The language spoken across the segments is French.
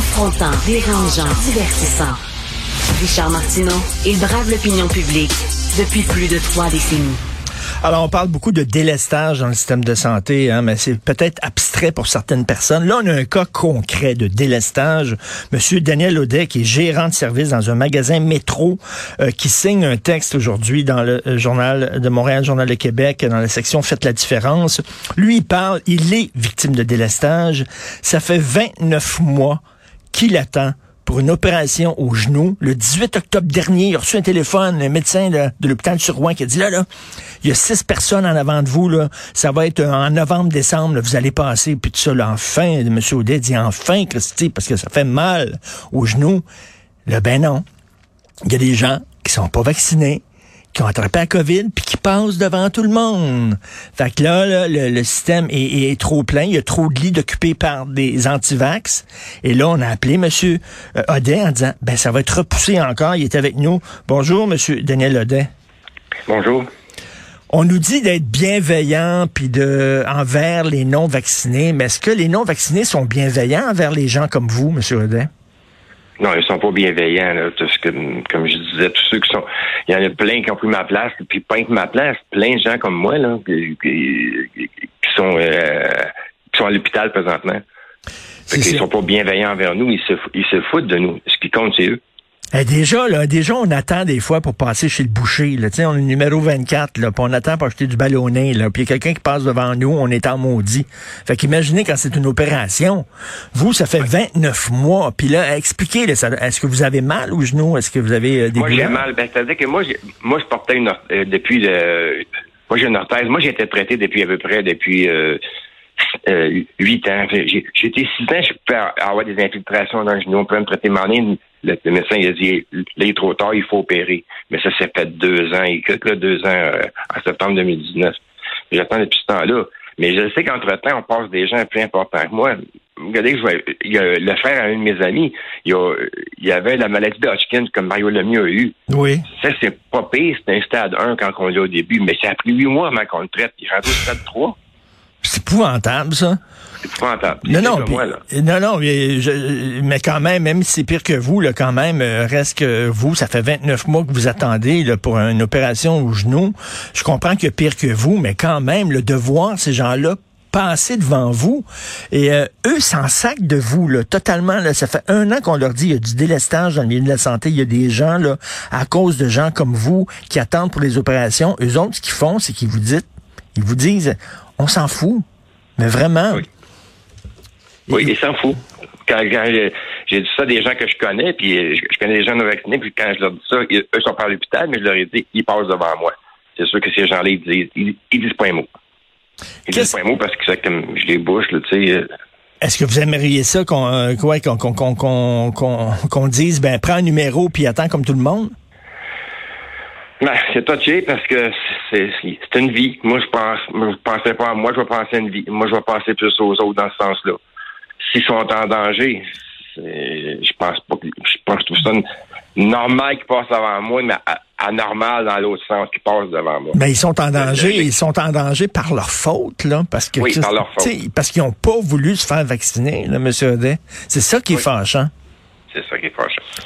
Confrontant, dérangeant, divertissant. Richard Martineau, il brave l'opinion publique depuis plus de trois décennies. Alors, on parle beaucoup de délestage dans le système de santé, hein, mais c'est peut-être abstrait pour certaines personnes. Là, on a un cas concret de délestage. Monsieur Daniel Audet, qui est gérant de service dans un magasin métro, euh, qui signe un texte aujourd'hui dans le euh, journal de Montréal, Journal de Québec, dans la section Faites la différence. Lui, il parle, il est victime de délestage. Ça fait 29 mois qu'il attend pour une opération au genou. Le 18 octobre dernier, il a reçu un téléphone, un médecin de l'hôpital sur Rouen qui a dit, là, là, il y a six personnes en avant de vous, là, ça va être en novembre, décembre, vous allez passer, puis tout ça, là, enfin, M. Audet dit, enfin, Christy, parce que ça fait mal au genou. Là, ben non. Il y a des gens qui sont pas vaccinés, qui ont attrapé la COVID puis qui passent devant tout le monde. Fait que là, le, système est, trop plein. Il y a trop de lits occupés par des antivax. Et là, on a appelé M. Audet en disant, ben ça va être repoussé encore. Il est avec nous. Bonjour, M. Daniel Audet. Bonjour. On nous dit d'être bienveillant puis de envers les non vaccinés, mais est-ce que les non vaccinés sont bienveillants envers les gens comme vous, M. Audet? Non, ils sont pas bienveillants. Là, tout ce que, comme je disais, tous ceux qui sont, il y en a plein qui ont pris ma place, puis pas que ma place, plein de gens comme moi là, qui, sont euh, qui sont à l'hôpital présentement. Ils sont pas bienveillants envers nous, ils se, ils se foutent de nous. Ce qui compte, c'est eux. Eh, déjà, là, déjà, on attend des fois pour passer chez le boucher. Là. on est numéro 24, là, puis on attend pour acheter du ballonné. Là, puis il y a quelqu'un qui passe devant nous, on est en maudit. Fait qu'imaginez quand c'est une opération. Vous, ça fait 29 mois. Puis là, expliquez, là, est-ce que vous avez mal au genou? Est-ce que vous avez euh, des Moi, j'ai mal. Ben, c'est-à-dire que moi, moi, je portais une euh, depuis le... Moi, j'ai une orthèse. Moi, j'ai été traité depuis à peu près depuis... Euh, euh, 8 ans. J'ai été 6 ans, je peux avoir des infiltrations dans le genou. On peut me traiter mon le, le, médecin il a dit là, il est trop tard, il faut opérer. Mais ça s'est fait deux ans, il là, deux ans euh, en septembre 2019. J'attends depuis ce temps-là. Mais je sais qu'entre-temps, on passe des gens plus importants que moi. Regardez, je vais, il y a le frère à un de mes amis, il y, avait la maladie de Hodgkin comme Mario Lemieux a eu. Oui. Ça, c'est pas pire, c'est un stade 1 quand on l'a au début, mais ça a pris huit mois avant qu'on le traite. Il rentre au stade 3. C'est épouvantable, ça. C'est épouvantable. Non, non, non, non, mais, quand même, même si c'est pire que vous, là, quand même, euh, reste que vous, ça fait 29 mois que vous attendez là, pour une opération au genou. Je comprends qu'il y a pire que vous, mais quand même, le devoir, ces gens-là passer devant vous et euh, eux s'en sacent de vous là, totalement là, ça fait un an qu'on leur dit il y a du délestage dans le milieu de la santé, il y a des gens là à cause de gens comme vous qui attendent pour les opérations, eux autres ce qu'ils font c'est qu'ils vous disent ils vous disent on s'en fout. Mais vraiment. Oui, oui ils s'en foutent. Quand, j'ai dit ça à des gens que je connais, puis je, connais des gens non vaccinés, puis quand je leur dis ça, eux sont pas à l'hôpital, mais je leur ai dit, ils passent devant moi. C'est sûr que ces gens-là, ils disent, ils, disent pas un mot. Ils disent pas un mot parce que c'est comme je les bouche, tu sais. Euh. Est-ce que vous aimeriez ça qu'on euh, qu'on qu'on dise ben prends un numéro puis attends comme tout le monde? Ben, c'est touché parce que c'est une vie. Moi, je pense, je pensais pas à moi, je vais penser à une vie. Moi, je vais penser plus aux autres dans ce sens-là. S'ils sont en danger, je pense pas que, je pense tout ça normal qu'ils passent avant moi, mais anormal dans l'autre sens qu'ils passent devant moi. Mais ils sont en danger, ils sont en danger par leur faute, là, parce que, oui, par leur faute. parce qu'ils n'ont pas voulu se faire vacciner, là, Monsieur Audet. C'est ça qui est fâchant. C'est ça qui est.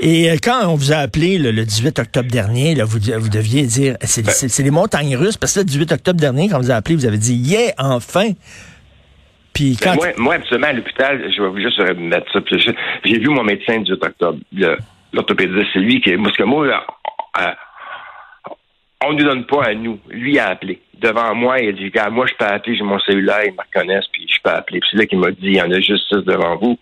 Et euh, quand on vous a appelé le 18 octobre dernier, là, vous, vous deviez dire, ben c'est les montagnes russes, parce que le 18 octobre dernier, quand on vous a appelé, vous avez dit, yeah, enfin. Puis ben, quand moi, moi, absolument, à l'hôpital, je vais juste mettre ça. J'ai vu mon médecin le 18 octobre, l'orthopédiste, c'est lui qui, parce que moi, euh, on ne nous donne pas à nous. Lui a appelé. Devant moi, il a dit, moi, je peux appeler, j'ai mon cellulaire, ils me reconnaissent, puis je peux appeler. Puis c'est là qu'il m'a dit, il y en a juste six devant vous.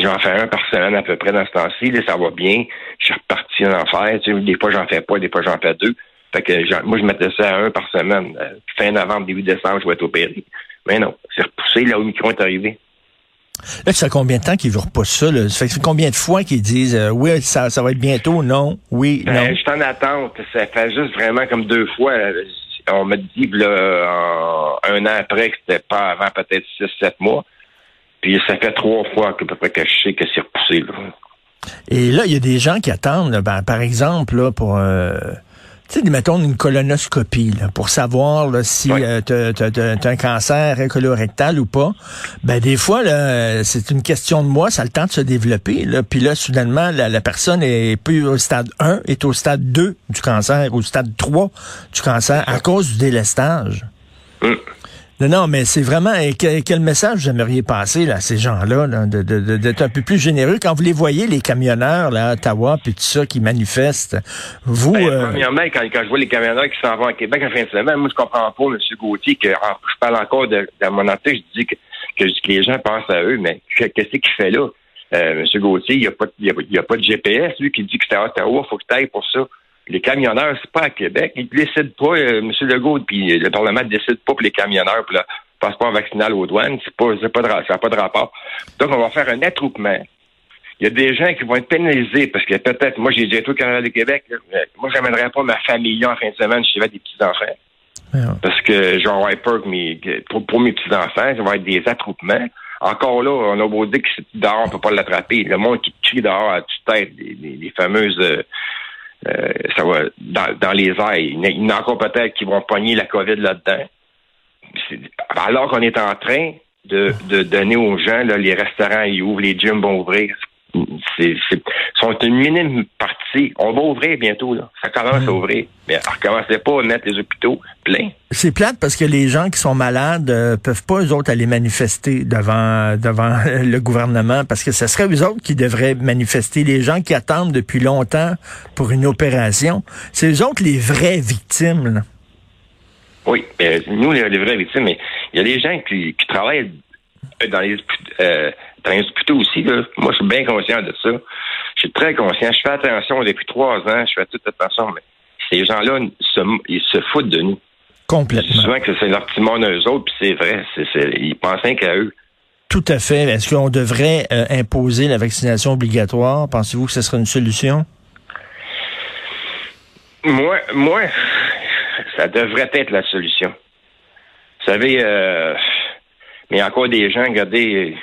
J'en fais un par semaine à peu près dans ce temps-ci. ça va bien. Je suis reparti en enfer. Tu sais, des fois, j'en fais pas, des fois, j'en fais deux. Fait que moi, je mettais ça à un par semaine. Euh, fin novembre, début décembre, je vais être opéré. Mais non, c'est repoussé. Là, où micro est arrivé. Là, ça fait combien de temps qu'ils vous repoussent ça? Là? Ça fait combien de fois qu'ils disent euh, oui, ça, ça va être bientôt, non, oui, ben, non? je suis en attente. Ça fait juste vraiment comme deux fois. On m'a dit là, un an après que c'était pas avant peut-être six, sept mois. Puis ça fait trois fois que, peu près que je sais que c'est repoussé. Et là, il y a des gens qui attendent, ben, par exemple, là, pour euh, Tu sais, mettons une colonoscopie là, pour savoir là, si euh, tu as, un cancer colorectal ou pas. Ben des fois, là, c'est une question de mois, ça a le temps de se développer. Là. Puis là, soudainement, la, personne est plus au stade 1, est au stade 2 du cancer, au stade 3 du cancer à cause du délestage. Mm. Non, non, mais c'est vraiment quel, message vous aimeriez passer là, à ces gens-là, d'être un peu plus généreux? Quand vous les voyez, les camionneurs là, à Ottawa, puis tout ça qui manifestent. Vous. Ben, euh... Premièrement, quand, quand, je vois les camionneurs qui s'en vont à Québec en fin de semaine, moi je comprends pas, M. Gauthier, que je parle encore de, de mon entrée, je dis que, que, les gens pensent à eux, mais qu'est-ce qu'il fait là? Euh, M. Gauthier, il n'y a, pas, a, pas de GPS, lui, qui dit que c'est à Ottawa, faut que tu ailles pour ça les camionneurs, c'est pas à Québec. Ils ne décident pas, euh, M. Legault, puis le Parlement ne décide pas pour les camionneurs, pour le passeport vaccinal aux douanes. C'est pas, pas de, ça n'a pas de rapport. Donc, on va faire un attroupement. Il y a des gens qui vont être pénalisés parce que peut-être, moi, j'ai déjà été au Canada de Québec. moi, j'amènerais pas ma famille en fin de semaine si j'avais des petits-enfants. Parce que peur que mes, pour, mes petits-enfants, ça va être des attroupements. Encore là, on a beau dire que c'est dehors, on peut pas l'attraper. Le monde qui crie dehors à toute tête, les, fameuses euh, euh, ça va dans, les airs. Il y en a encore peut-être qui vont pogner la COVID là-dedans. Alors qu'on est en train de, donner aux gens, les restaurants ils ouvrent, les gyms vont ouvrir. C'est, sont une minime partie. On va ouvrir bientôt, là. Ça commence à ouvrir. Mais recommencez pas à mettre les hôpitaux pleins. C'est plate parce que les gens qui sont malades euh, peuvent pas, eux autres, aller manifester devant, devant le gouvernement parce que ce serait eux autres qui devraient manifester. Les gens qui attendent depuis longtemps pour une opération, c'est eux autres les vraies victimes, Oui, nous, les, vraies victimes, mais il y a des gens qui, travaillent dans les, euh, les hôpitaux aussi. Là. Moi, je suis bien conscient de ça. Je suis très conscient. Je fais attention depuis trois ans. Je fais toute attention, mais ces gens-là, se, ils se foutent de nous. Complètement. Souvent que c'est leur petit monde à eux autres, puis c'est vrai. ils pensent qu'à eux. Tout à fait. Est-ce qu'on devrait euh, imposer la vaccination obligatoire? Pensez-vous que ce serait une solution? Moi, moi, ça devrait être la solution. Vous savez, euh, mais il y a encore des gens, regardez,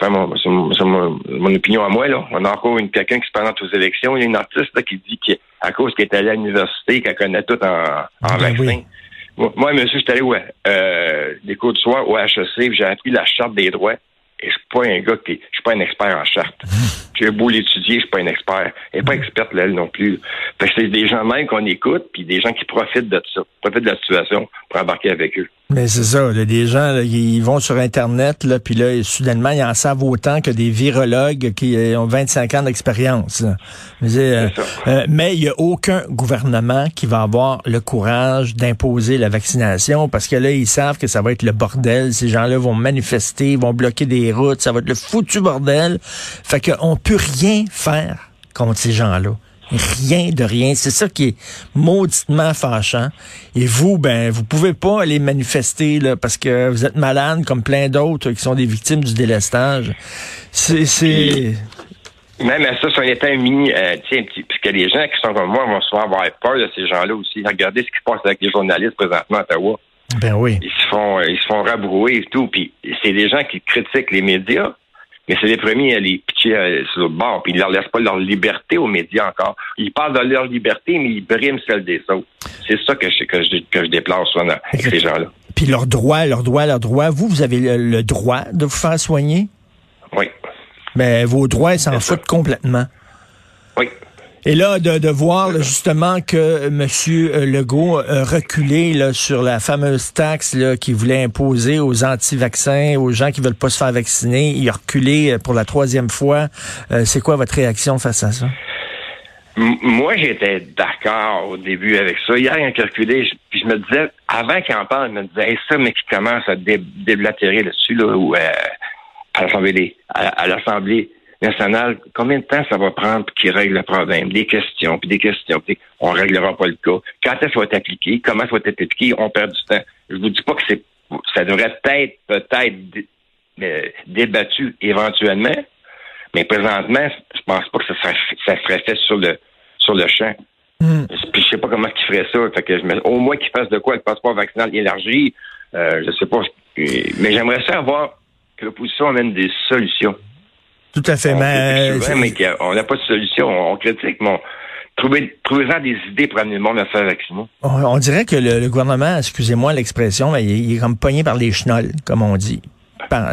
enfin, c'est mon, opinion à moi, là. On a encore une, quelqu'un qui se présente aux élections. Il y a une artiste qui dit qu'à cause qu'elle est allée à l'université, qu'elle connaît tout en, en ben vaccin. Moi, monsieur, je suis allé ouais, euh, des cours de soir au HEC, j'ai appris la charte des droits. Et je suis pas un gars qui, je suis pas un expert en charte. J'ai beau l'étudier, je suis pas un expert. Elle n'est pas experte, là, elle non plus. Fait que c'est des gens même qu'on écoute, puis des gens qui profitent de ça, profitent de la situation pour embarquer avec eux. Mais c'est ça, là, des gens, ils vont sur Internet, là, puis là, soudainement, ils en savent autant que des virologues qui euh, ont 25 ans d'expérience. Euh, euh, mais il n'y a aucun gouvernement qui va avoir le courage d'imposer la vaccination parce que là, ils savent que ça va être le bordel. Ces gens-là vont manifester, vont bloquer des routes, ça va être le foutu bordel. Fait qu'on peut rien faire contre ces gens-là. Rien de rien. C'est ça qui est mauditement fâchant. Et vous, ben, vous pouvez pas aller manifester là, parce que vous êtes malade comme plein d'autres qui sont des victimes du délestage. C'est, Même à ça, était un mini, euh, tiens, puisque les gens qui sont comme moi vont souvent avoir peur de ces gens-là aussi. Regardez ce qui se passe avec les journalistes présentement à Ottawa. Ben oui. Ils se font, ils se font rabrouer et tout. Puis c'est des gens qui critiquent les médias mais c'est les premiers à les pitcher euh, sur le bord, puis ils leur laissent pas leur liberté aux médias encore. Ils parlent de leur liberté, mais ils briment celle des autres. C'est ça que je, que je, que je déplore souvent avec ces gens-là. Puis leurs droits, leurs droits, leurs droits. Vous, vous avez le, droit de vous faire soigner? Oui. Mais vos droits, ils s'en foutent complètement. Oui. Et là, de, de voir justement que M. Legault a reculé là, sur la fameuse taxe qu'il voulait imposer aux anti-vaccins, aux gens qui veulent pas se faire vacciner, il a reculé euh, pour la troisième fois. Euh, c'est quoi votre réaction face à ça? moi, j'étais d'accord au début avec ça. Hier, il a reculé, je, puis je me disais, avant qu'il en parle, je me disais, ça, mais qui commence à déblatérer là-dessus, là, ou euh, à l'Assemblée, à l'Assemblée nationale, combien de temps ça va prendre pour qu'ils règlent le problème? Des questions, puis des questions, puis on réglera pas le cas. Quand est-ce que ça va être appliqué? Comment ça va être appliqué? On perd du temps. Je vous dis pas que c'est ça devrait être peut-être euh, débattu éventuellement, mais présentement, je pense pas que ça serait, ça serait fait sur le sur le champ. Hmm. Puis je sais pas comment ils feraient ça. Fait que je au moins qu'ils fassent de quoi? Le passeport vaccinal élargi? Euh, je sais pas. Mais j'aimerais savoir que l'opposition amène des solutions. Tout à fait. On mais, on n'a pas de solution. On critique, mais Trouvez, trouvez-en des idées pour amener le monde à se faire vacciner. On, dirait que le, gouvernement, excusez-moi l'expression, mais il, est comme pogné par les chenolles, comme on dit.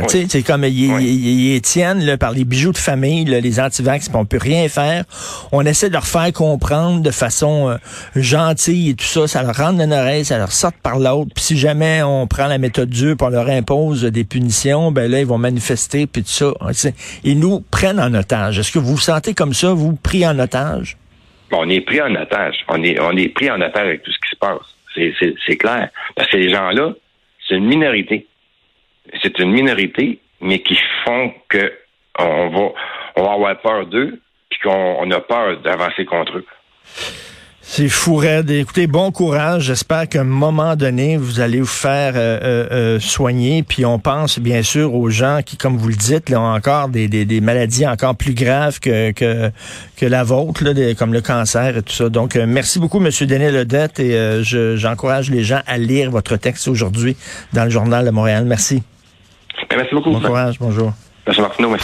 C'est comme ils, tiennent par les bijoux de famille, les antivax, on peut rien faire. On essaie de leur faire comprendre de façon euh, gentille et tout ça. Ça leur rentre d'une oreille, ça leur sort par l'autre. Puis si jamais on prend la méthode dure pour leur impose des punitions, ben là, ils vont manifester, puis tout ça. Ils nous prennent en otage. Est-ce que vous vous sentez comme ça, vous, pris en otage? on est pris en otage. On est, on est pris en otage avec tout ce qui se passe. C'est clair. Parce que les gens-là, c'est une minorité c'est une minorité, mais qui font que on va, on va avoir peur d'eux, puis qu'on a peur d'avancer contre eux. C'est fou raide. Écoutez, bon courage. J'espère qu'à un moment donné, vous allez vous faire euh, euh, euh, soigner. Puis on pense bien sûr aux gens qui, comme vous le dites, ont encore des, maladies encore plus graves que, la vôtre, comme le cancer et tout ça. Donc, merci beaucoup, M. Denis Ledette. Et j'encourage les gens à lire votre texte aujourd'hui dans le Journal de Montréal. Merci. Merci beaucoup. Bon courage, bonjour. Merci Martino, merci.